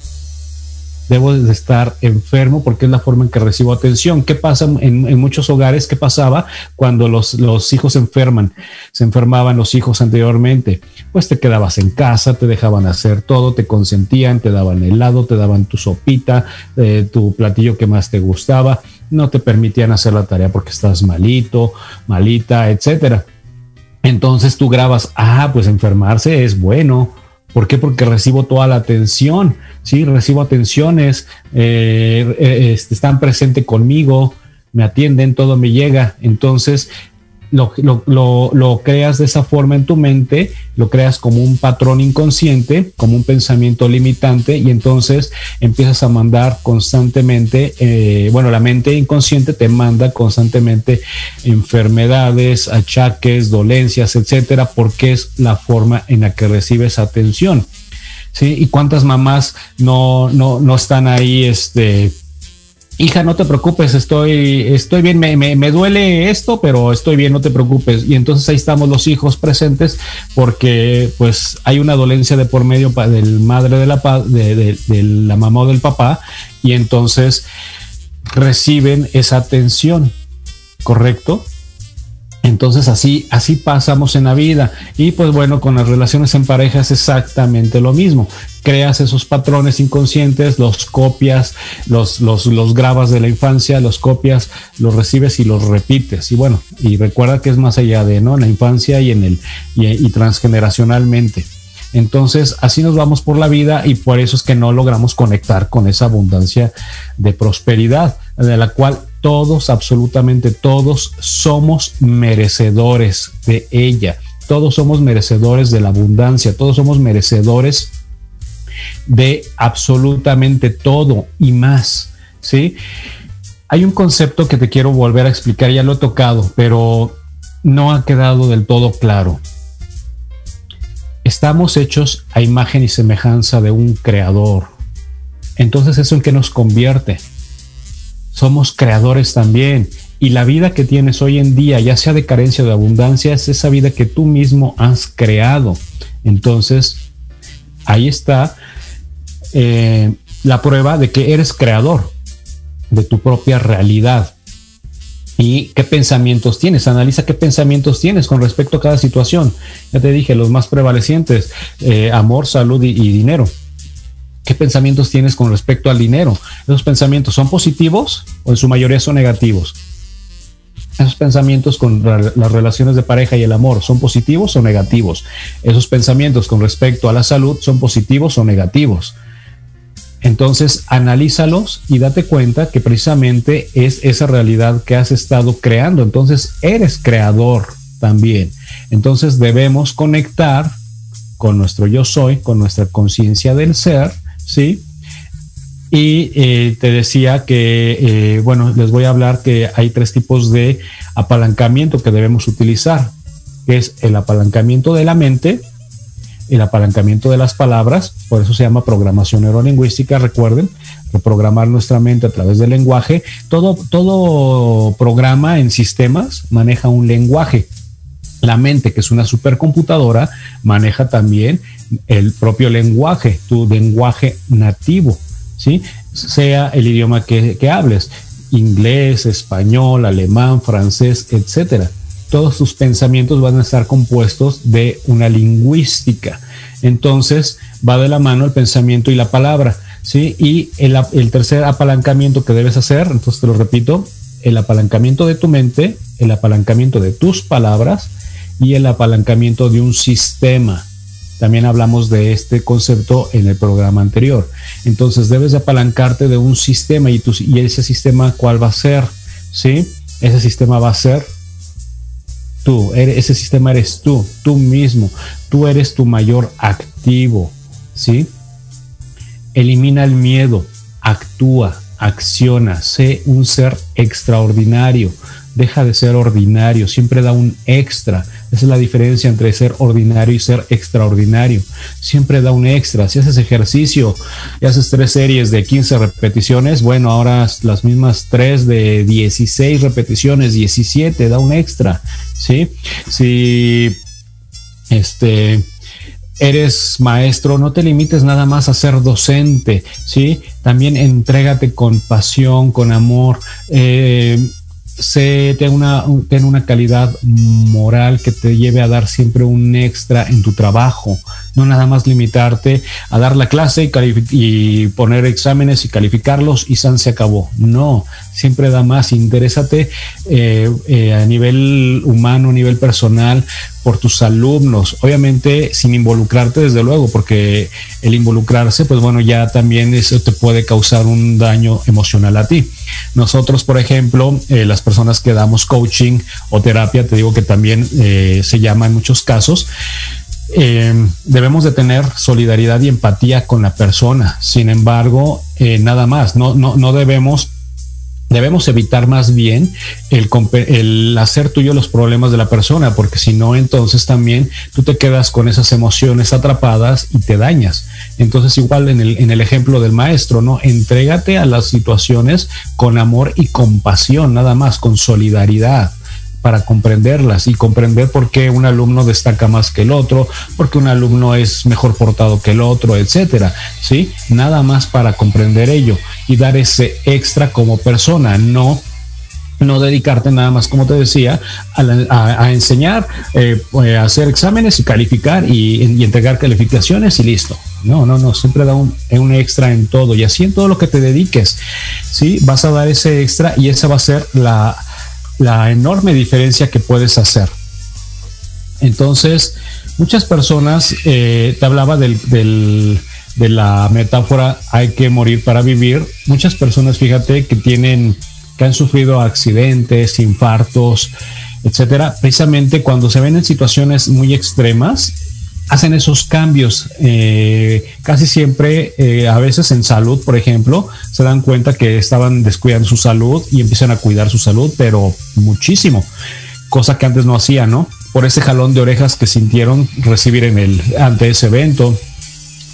debo de estar enfermo porque es la forma en que recibo atención. ¿Qué pasa en, muchos hogares? ¿Qué pasaba cuando los, los, hijos se enferman? Se enfermaban los hijos anteriormente. Pues te quedabas en casa, te dejaban hacer todo, te consentían, te daban helado, te daban tu sopita, eh, tu platillo que más te gustaba, no te permitían hacer la tarea porque estás malito, malita, etcétera. Entonces tú grabas, ah, pues enfermarse es bueno ¿Por qué? Porque recibo toda la atención, ¿sí? Recibo atenciones, eh, eh, este, están presentes conmigo, me atienden, todo me llega. Entonces, lo, creas de esa forma en tu mente, lo creas como un patrón inconsciente, como un pensamiento limitante y entonces empiezas a mandar constantemente, eh, bueno, la mente inconsciente te manda constantemente enfermedades, achaques, dolencias, etcétera, porque es la forma en la que recibes atención. ¿Sí? ¿Y cuántas mamás no, no, no están ahí este, hija, no te preocupes, estoy, estoy bien, me, me, duele esto, pero estoy bien, no te preocupes. Y entonces ahí estamos los hijos presentes porque pues hay una dolencia de por medio del madre de la, de, de la mamá o del papá y entonces reciben esa atención, ¿correcto? Entonces así, así pasamos en la vida. Y pues bueno, con las relaciones en pareja es exactamente lo mismo. Creas esos patrones inconscientes, los copias, los, los, los grabas de la infancia, los copias, los recibes y los repites. Y bueno, y recuerda que es más allá de, ¿no? En la infancia y en el, y transgeneracionalmente. Entonces, así nos vamos por la vida y por eso es que no logramos conectar con esa abundancia de prosperidad, de la cual todos, absolutamente todos, somos merecedores de ella. Todos somos merecedores de la abundancia, todos somos merecedores de absolutamente todo y más, ¿sí? Hay un concepto que te quiero volver a explicar, ya lo he tocado, pero no ha quedado del todo claro. Estamos hechos a imagen y semejanza de un creador. Entonces, ¿eso en qué nos convierte? Somos creadores también. Y la vida que tienes hoy en día, ya sea de carencia o de abundancia, es esa vida que tú mismo has creado. Entonces, ahí está eh, la prueba de que eres creador de tu propia realidad. ¿Y qué pensamientos tienes? Analiza qué pensamientos tienes con respecto a cada situación. Ya te dije, los más prevalecientes, eh, amor, salud y dinero. ¿Qué pensamientos tienes con respecto al dinero? ¿Esos pensamientos son positivos o en su mayoría son negativos? Esos pensamientos con las relaciones de pareja y el amor son positivos o negativos. Esos pensamientos con respecto a la salud son positivos o negativos. Entonces, analízalos y date cuenta que precisamente es esa realidad que has estado creando. Entonces, eres creador también. Entonces, debemos conectar con nuestro yo soy, con nuestra conciencia del ser ¿sí? Y eh, te decía que, eh, bueno, les voy a hablar que hay tres tipos de apalancamiento que debemos utilizar, que es el apalancamiento de la mente, el apalancamiento de las palabras, por eso se llama programación neurolingüística, recuerden, reprogramar nuestra mente a través del lenguaje. Todo, todo programa en sistemas maneja un lenguaje. La mente, que es una supercomputadora, maneja también el propio lenguaje, tu lenguaje nativo, ¿sí? Sea el idioma que, hables, inglés, español, alemán, francés, etcétera. Todos tus pensamientos van a estar compuestos de una lingüística. Entonces, va de la mano el pensamiento y la palabra, ¿sí? Y el, el tercer apalancamiento que debes hacer, entonces te lo repito, el apalancamiento de tu mente, el apalancamiento de tus palabras y el apalancamiento de un sistema. También hablamos de este concepto en el programa anterior. Entonces debes apalancarte de un sistema y, y ese sistema cuál va a ser, ¿sí? Ese sistema va a ser tú, ese sistema eres tú, tú mismo, tú eres tu mayor activo, ¿sí? Elimina el miedo, actúa, acciona, sé un ser extraordinario, deja de ser ordinario, siempre da un extra. Esa es la diferencia entre ser ordinario y ser extraordinario. Siempre da un extra. Si haces ejercicio y haces tres series de 15 repeticiones, bueno, ahora las mismas tres de 16 repeticiones, 17, da un extra. ¿Sí? Si este eres maestro, no te limites nada más a ser docente, ¿sí? También entrégate con pasión, con amor. Eh, sé, ten una, ten una calidad moral que te lleve a dar siempre un extra en tu trabajo, no nada más limitarte a dar la clase y, y poner exámenes y calificarlos y San se acabó. No, siempre da más, interésate eh, eh, a nivel humano, a nivel personal, por tus alumnos, obviamente sin involucrarte desde luego, porque el involucrarse, pues bueno, ya también eso te puede causar un daño emocional a ti. Nosotros, por ejemplo, eh, las personas que damos coaching o terapia, te digo que también se llama en muchos casos, debemos de tener solidaridad y empatía con la persona. Sin embargo, nada más, no, no, no debemos debemos evitar más bien el, hacer tuyo los problemas de la persona, porque si no, entonces también tú te quedas con esas emociones atrapadas y te dañas. Entonces, igual en el, en el ejemplo del maestro, ¿no? Entrégate a las situaciones con amor y compasión, nada más, con solidaridad para comprenderlas y comprender por qué un alumno destaca más que el otro, por qué un alumno es mejor portado que el otro, etcétera. ¿Sí? Nada más para comprender ello y dar ese extra como persona, no no dedicarte nada más, como te decía, a, enseñar, eh, eh, a hacer exámenes y calificar y, entregar calificaciones y listo. No, no, no, siempre da un, un, extra en todo y así en todo lo que te dediques, ¿sí? Vas a dar ese extra y esa va a ser la, la enorme diferencia que puedes hacer. Entonces, muchas personas, eh, te hablaba del, de la metáfora hay que morir para vivir. Muchas personas, fíjate, que tienen, que han sufrido accidentes, infartos, etcétera, precisamente cuando se ven en situaciones muy extremas, hacen esos cambios. Eh, casi siempre, eh, a veces en salud, por ejemplo, se dan cuenta que estaban descuidando su salud y empiezan a cuidar su salud, pero muchísimo, cosa que antes no hacían, ¿no? Por ese jalón de orejas que sintieron recibir en el, ante ese evento.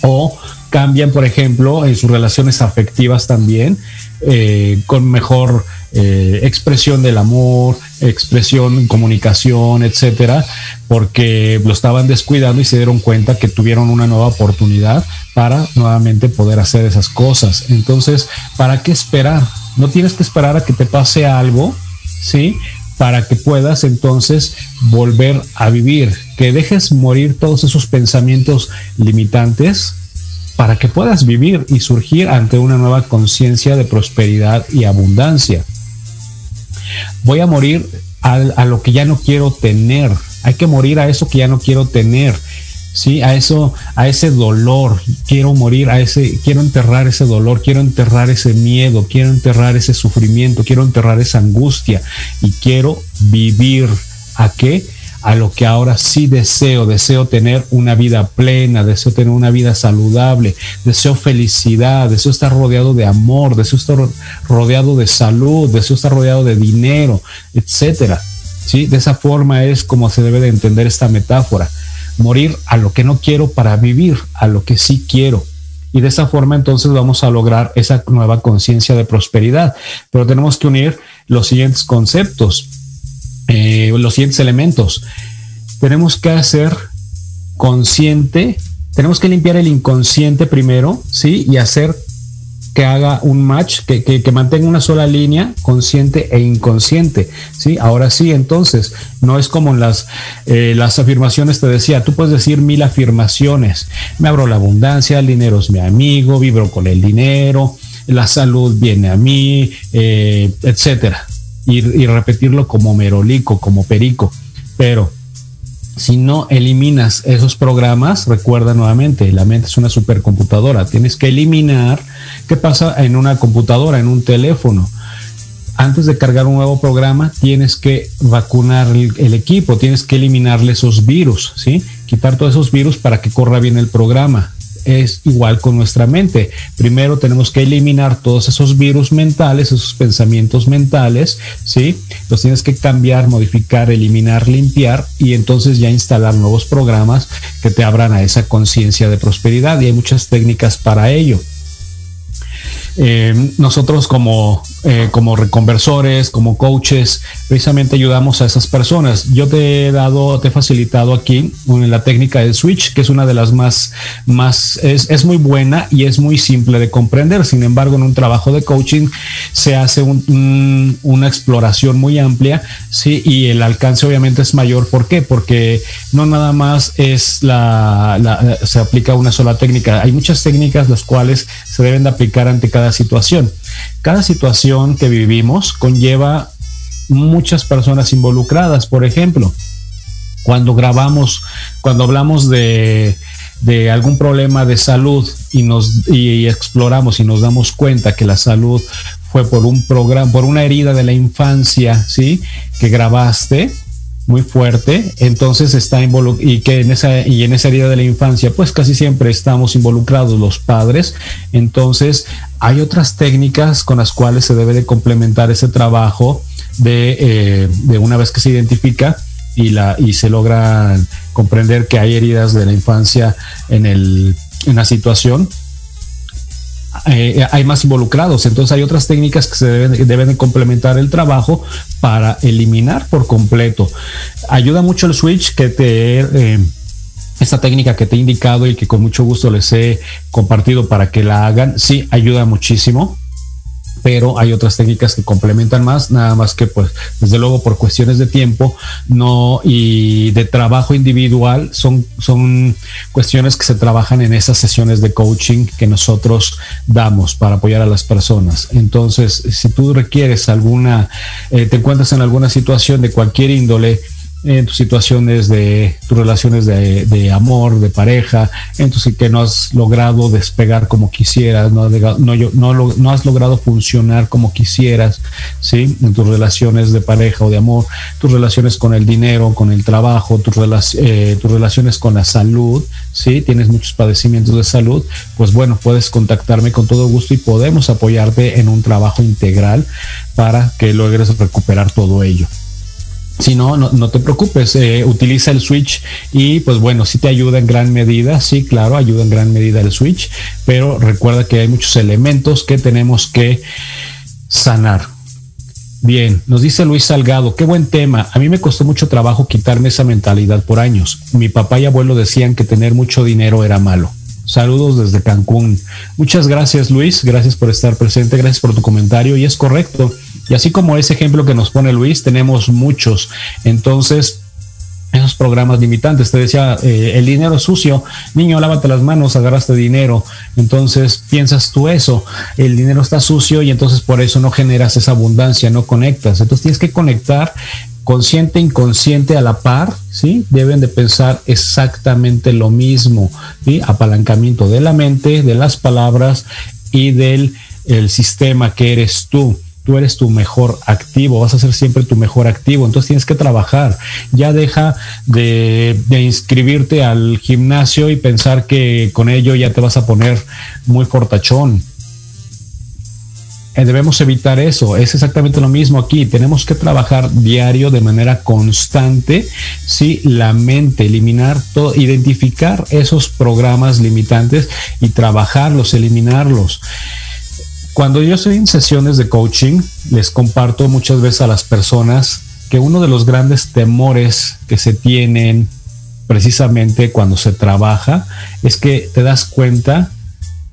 O cambian, por ejemplo, en sus relaciones afectivas también, eh, con mejor expresión del amor, expresión, comunicación, etcétera, porque lo estaban descuidando y se dieron cuenta que tuvieron una nueva oportunidad para nuevamente poder hacer esas cosas. Entonces, ¿para qué esperar? No tienes que esperar a que te pase algo, ¿sí? Para que puedas entonces volver a vivir, que dejes morir todos esos pensamientos limitantes para que puedas vivir y surgir ante una nueva conciencia de prosperidad y abundancia voy a morir a, lo que ya no quiero tener. Hay que morir a eso que ya no quiero tener. Sí, a eso, a ese dolor, quiero morir a ese, quiero enterrar ese dolor, quiero enterrar ese miedo, quiero enterrar ese sufrimiento, quiero enterrar esa angustia y quiero vivir a qué? A lo que ahora sí deseo. Deseo tener una vida plena, deseo tener una vida saludable, deseo felicidad, deseo estar rodeado de amor, deseo estar rodeado de salud, deseo estar rodeado de dinero, etcétera. ¿Sí? De esa forma es como se debe de entender esta metáfora. Morir a lo que no quiero para vivir a lo que sí quiero. Y de esa forma entonces vamos a lograr esa nueva conciencia de prosperidad. Pero tenemos que unir los siguientes conceptos eh, los siguientes elementos. Tenemos que hacer consciente, tenemos que limpiar el inconsciente primero, ¿sí? Y hacer que haga un match, que, mantenga una sola línea, consciente e inconsciente. ¿sí? Ahora sí, entonces, no es como las, eh, las afirmaciones te decía, tú puedes decir mil afirmaciones, me abro la abundancia, el dinero es mi amigo, vibro con el dinero, la salud viene a mí, eh, etcétera y, repetirlo como merolico, como perico. Pero si no eliminas esos programas, recuerda nuevamente, la mente es una supercomputadora. Tienes que eliminar qué pasa en una computadora, en un teléfono. Antes de cargar un nuevo programa, tienes que vacunar el, equipo, tienes que eliminarle esos virus, ¿sí? Quitar todos esos virus para que corra bien el programa. Es igual con nuestra mente. Primero tenemos que eliminar todos esos virus mentales, esos pensamientos mentales, ¿sí? Los tienes que cambiar, modificar, eliminar, limpiar y entonces ya instalar nuevos programas que te abran a esa conciencia de prosperidad y hay muchas técnicas para ello. Eh, nosotros como, eh, como reconversores, como coaches, precisamente ayudamos a esas personas. Yo te he dado, te he facilitado aquí la técnica de switch, que es una de las más, más, es, es, muy buena y es muy simple de comprender. Sin embargo, en un trabajo de coaching se hace un, un, una exploración muy amplia, sí, y el alcance obviamente es mayor. ¿Por qué? Porque no nada más es la, se aplica una sola técnica. Hay muchas técnicas las cuales se deben de aplicar ante cada situación. Cada situación que vivimos conlleva muchas personas involucradas. Por ejemplo, cuando grabamos, cuando hablamos de, de algún problema de salud y nos y exploramos y nos damos cuenta que la salud fue por un programa, por una herida de la infancia, ¿sí? Que grabaste, muy fuerte, entonces está involucrado y que en esa y en esa herida de la infancia, pues casi siempre estamos involucrados los padres, entonces hay otras técnicas con las cuales se debe de complementar ese trabajo de, eh, de una vez que se identifica y la y se logra comprender que hay heridas de la infancia en el en la situación eh, hay más involucrados. Entonces hay otras técnicas que se deben, deben de complementar el trabajo para eliminar por completo. Ayuda mucho el switch que te... Eh, esta técnica que te he indicado y que con mucho gusto les he compartido para que la hagan, sí, ayuda muchísimo pero hay otras técnicas que complementan más, nada más que pues desde luego por cuestiones de tiempo no y de trabajo individual son, son cuestiones que se trabajan en esas sesiones de coaching que nosotros damos para apoyar a las personas. Entonces, si tú requieres alguna, eh, te encuentras en alguna situación de cualquier índole, en tus situaciones de tus relaciones de, de, amor, de pareja, en tus que no has logrado despegar como quisieras, no, no, no, no, has logrado funcionar como quisieras, ¿sí? En tus relaciones de pareja o de amor, tus relaciones con el dinero, con el trabajo, tus, eh, tus relaciones con la salud, ¿sí? Tienes muchos padecimientos de salud, pues bueno, puedes contactarme con todo gusto y podemos apoyarte en un trabajo integral para que logres recuperar todo ello. Si no, no, te preocupes, eh, utiliza el switch y pues bueno, sí te ayuda en gran medida, sí, claro, ayuda en gran medida el switch, pero recuerda que hay muchos elementos que tenemos que sanar. Bien, nos dice Luis Salgado, qué buen tema. A mí me costó mucho trabajo quitarme esa mentalidad por años. Mi papá y abuelo decían que tener mucho dinero era malo. Saludos desde Cancún. Muchas gracias Luis, gracias por estar presente, gracias por tu comentario y es correcto. Y así como ese ejemplo que nos pone Luis, tenemos muchos. Entonces, esos programas limitantes. Te decía, eh, el dinero sucio, niño, lávate las manos, agarraste dinero. Entonces piensas tú eso, el dinero está sucio y entonces por eso no generas esa abundancia, no conectas. Entonces tienes que conectar consciente, inconsciente a la par, ¿sí? Deben de pensar exactamente lo mismo, ¿sí? Apalancamiento de la mente, de las palabras y del el sistema que eres tú tú eres tu mejor activo, vas a ser siempre tu mejor activo, entonces tienes que trabajar. Ya deja de, inscribirte al gimnasio y pensar que con ello ya te vas a poner muy fortachón. Eh, debemos evitar eso, es exactamente lo mismo aquí, tenemos que trabajar diario de manera constante, sí, la mente, eliminar todo, identificar esos programas limitantes y trabajarlos, eliminarlos. Cuando yo estoy en sesiones de coaching, les comparto muchas veces a las personas que uno de los grandes temores que se tienen precisamente cuando se trabaja es que te das cuenta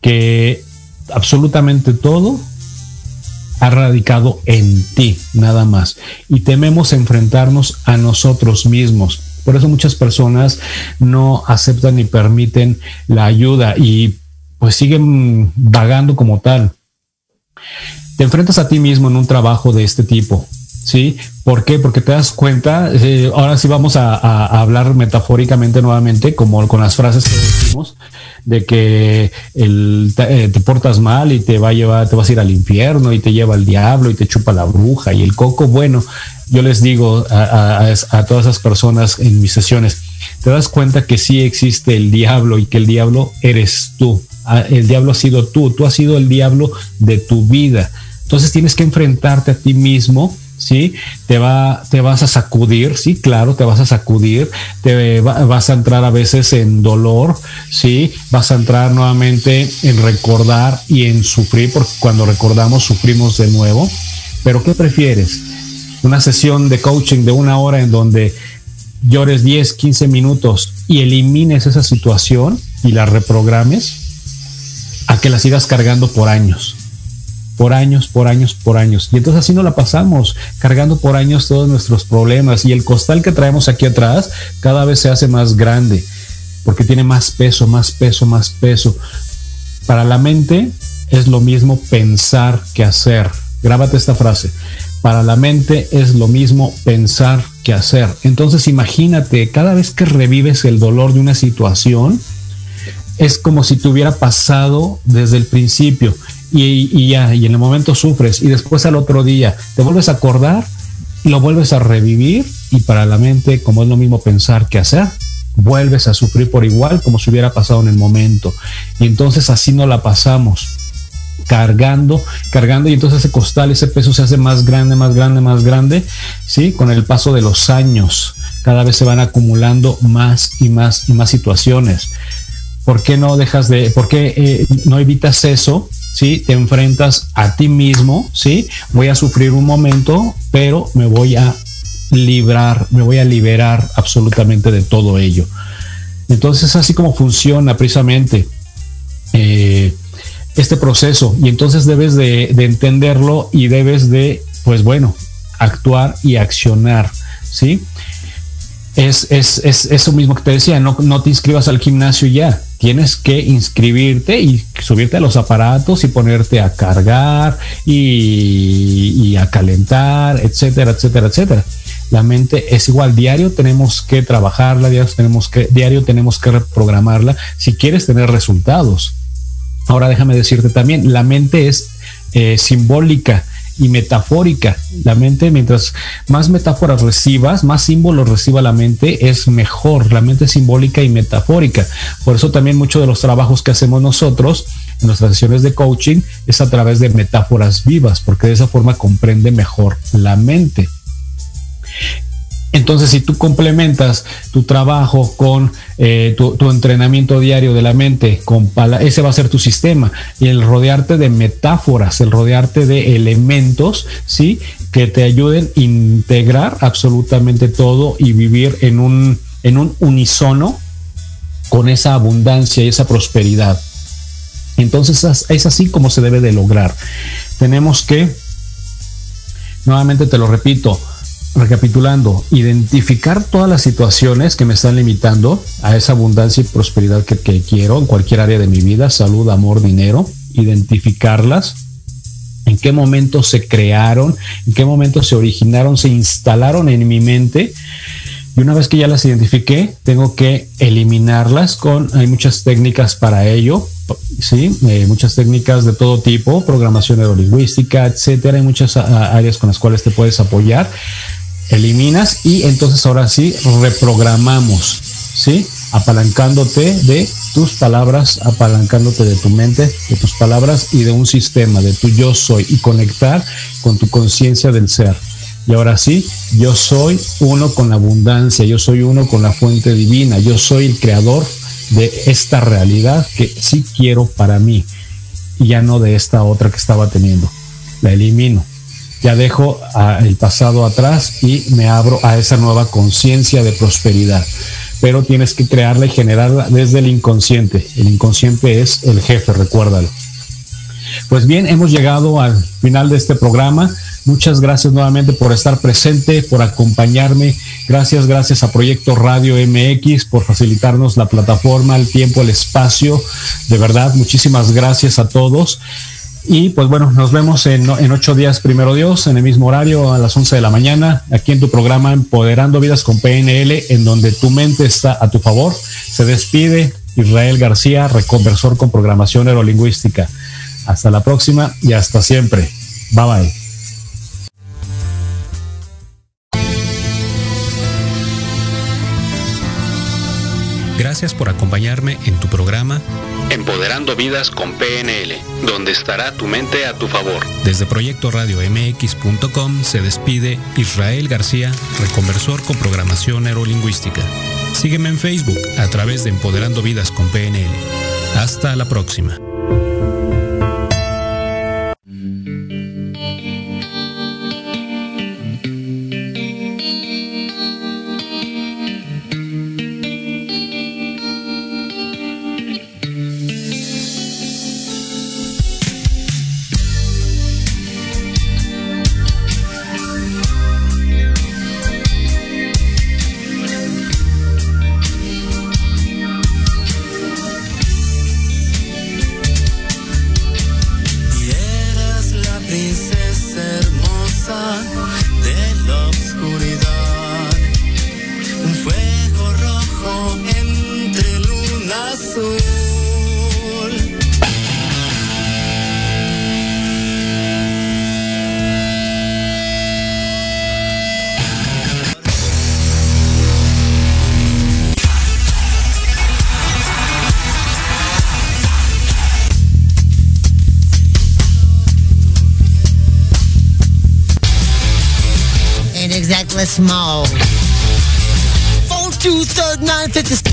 que absolutamente todo ha radicado en ti, nada más. Y tememos enfrentarnos a nosotros mismos. Por eso muchas personas no aceptan ni permiten la ayuda y pues siguen vagando como tal te enfrentas a ti mismo en un trabajo de este tipo. ¿Sí? ¿Por qué? Porque te das cuenta, eh, ahora sí vamos a, a, hablar metafóricamente nuevamente, como con las frases que decimos, de que el, te, eh, te, portas mal y te va a llevar, te vas a ir al infierno y te lleva el diablo y te chupa la bruja y el coco. Bueno, yo les digo a, todas esas personas en mis sesiones, te das cuenta que sí existe el diablo y que el diablo eres tú. Ah, el diablo ha sido tú, tú has sido el diablo de tu vida. Entonces tienes que enfrentarte a ti mismo ¿sí? Te, va, te vas a sacudir, sí, claro, te vas a sacudir, te vas a entrar a veces en dolor, ¿sí? Vas a entrar nuevamente en recordar y en sufrir, porque cuando recordamos sufrimos de nuevo. Pero ¿qué prefieres? Una sesión de coaching de una hora en donde llores 10, 15 minutos y elimines esa situación y la reprogrames a que la sigas cargando por años por años, por años, por años. Y entonces así nos la pasamos, cargando por años todos nuestros problemas. Y el costal que traemos aquí atrás cada vez se hace más grande, porque tiene más peso, más peso, más peso. Para la mente es lo mismo pensar que hacer. Grábate esta frase. Para la mente es lo mismo pensar que hacer. Entonces imagínate, cada vez que revives el dolor de una situación, es como si te hubiera pasado desde el principio y, ya, y en el momento sufres y después al otro día te vuelves a acordar, lo vuelves a revivir y para la mente, como es lo mismo pensar que hacer, vuelves a sufrir por igual como si hubiera pasado en el momento. Y entonces así no la pasamos cargando, cargando y entonces ese costal, ese peso se hace más grande, más grande, más grande, ¿sí? Con el paso de los años, cada vez se van acumulando más y más y más situaciones. ¿Por qué no dejas de, por qué eh, no evitas eso ¿sí? Te enfrentas a ti mismo, ¿sí? Voy a sufrir un momento, pero me voy a librar, me voy a liberar absolutamente de todo ello. Entonces, así como funciona precisamente eh, este proceso. Y entonces debes de, entenderlo y debes de, pues bueno, actuar y accionar, ¿sí? Es, es, es eso mismo que te decía, no, no te inscribas al gimnasio ya tienes que inscribirte y subirte a los aparatos y ponerte a cargar y, a calentar, etcétera, etcétera, etcétera. La mente es igual, diario tenemos que trabajarla, diario tenemos que, diario tenemos que reprogramarla si quieres tener resultados. Ahora déjame decirte también, la mente es eh, simbólica y metafórica. La mente, mientras más metáforas recibas, más símbolos reciba la mente, es mejor. La mente simbólica y metafórica. Por eso también muchos de los trabajos que hacemos nosotros en nuestras sesiones de coaching es a través de metáforas vivas, porque de esa forma comprende mejor la mente. Entonces, si tú complementas tu trabajo con eh, tu, entrenamiento diario de la mente, ese va a ser tu sistema. Y el rodearte de metáforas, el rodearte de elementos, ¿sí? Que te ayuden a integrar absolutamente todo y vivir en un, en un unisono con esa abundancia y esa prosperidad. Entonces, es así como se debe de lograr. Tenemos que, nuevamente te lo repito, recapitulando, identificar todas las situaciones que me están limitando a esa abundancia y prosperidad que, quiero en cualquier área de mi vida, salud, amor, dinero, identificarlas, en qué momento se crearon, en qué momento se originaron, se instalaron en mi mente. Y una vez que ya las identifiqué, tengo que eliminarlas con, hay muchas técnicas para ello, sí, eh, muchas técnicas de todo tipo, programación neurolingüística, etcétera, hay muchas áreas con las cuales te puedes apoyar eliminas y entonces ahora sí reprogramamos, ¿sí? Apalancándote de tus palabras, apalancándote de tu mente, de tus palabras y de un sistema, de tu yo soy y conectar con tu conciencia del ser. Y ahora sí, yo soy uno con la abundancia, yo soy uno con la fuente divina, yo soy el creador de esta realidad que sí quiero para mí y ya no de esta otra que estaba teniendo. La elimino ya dejo el pasado atrás y me abro a esa nueva conciencia de prosperidad. Pero tienes que crearla y generarla desde el inconsciente. El inconsciente es el jefe, recuérdalo. Pues bien, hemos llegado al final de este programa. Muchas gracias nuevamente por estar presente, por acompañarme. Gracias, gracias a Proyecto Radio MX por facilitarnos la plataforma, el tiempo, el espacio. De verdad, muchísimas gracias a todos. Y pues bueno, nos vemos en, ocho días, primero Dios, en el mismo horario, a las 11 de la mañana, aquí en tu programa Empoderando Vidas con PNL, en donde tu mente está a tu favor. Se despide Israel García, reconversor con programación neurolingüística. Hasta la próxima y hasta siempre. Bye bye. Gracias por acompañarme en tu programa Empoderando Vidas con PNL, donde estará tu mente a tu favor. Desde Proyecto Radio MX.com se despide Israel García, reconversor con programación neurolingüística. Sígueme en Facebook a través de Empoderando Vidas con PNL. Hasta la próxima. small. Phone 23950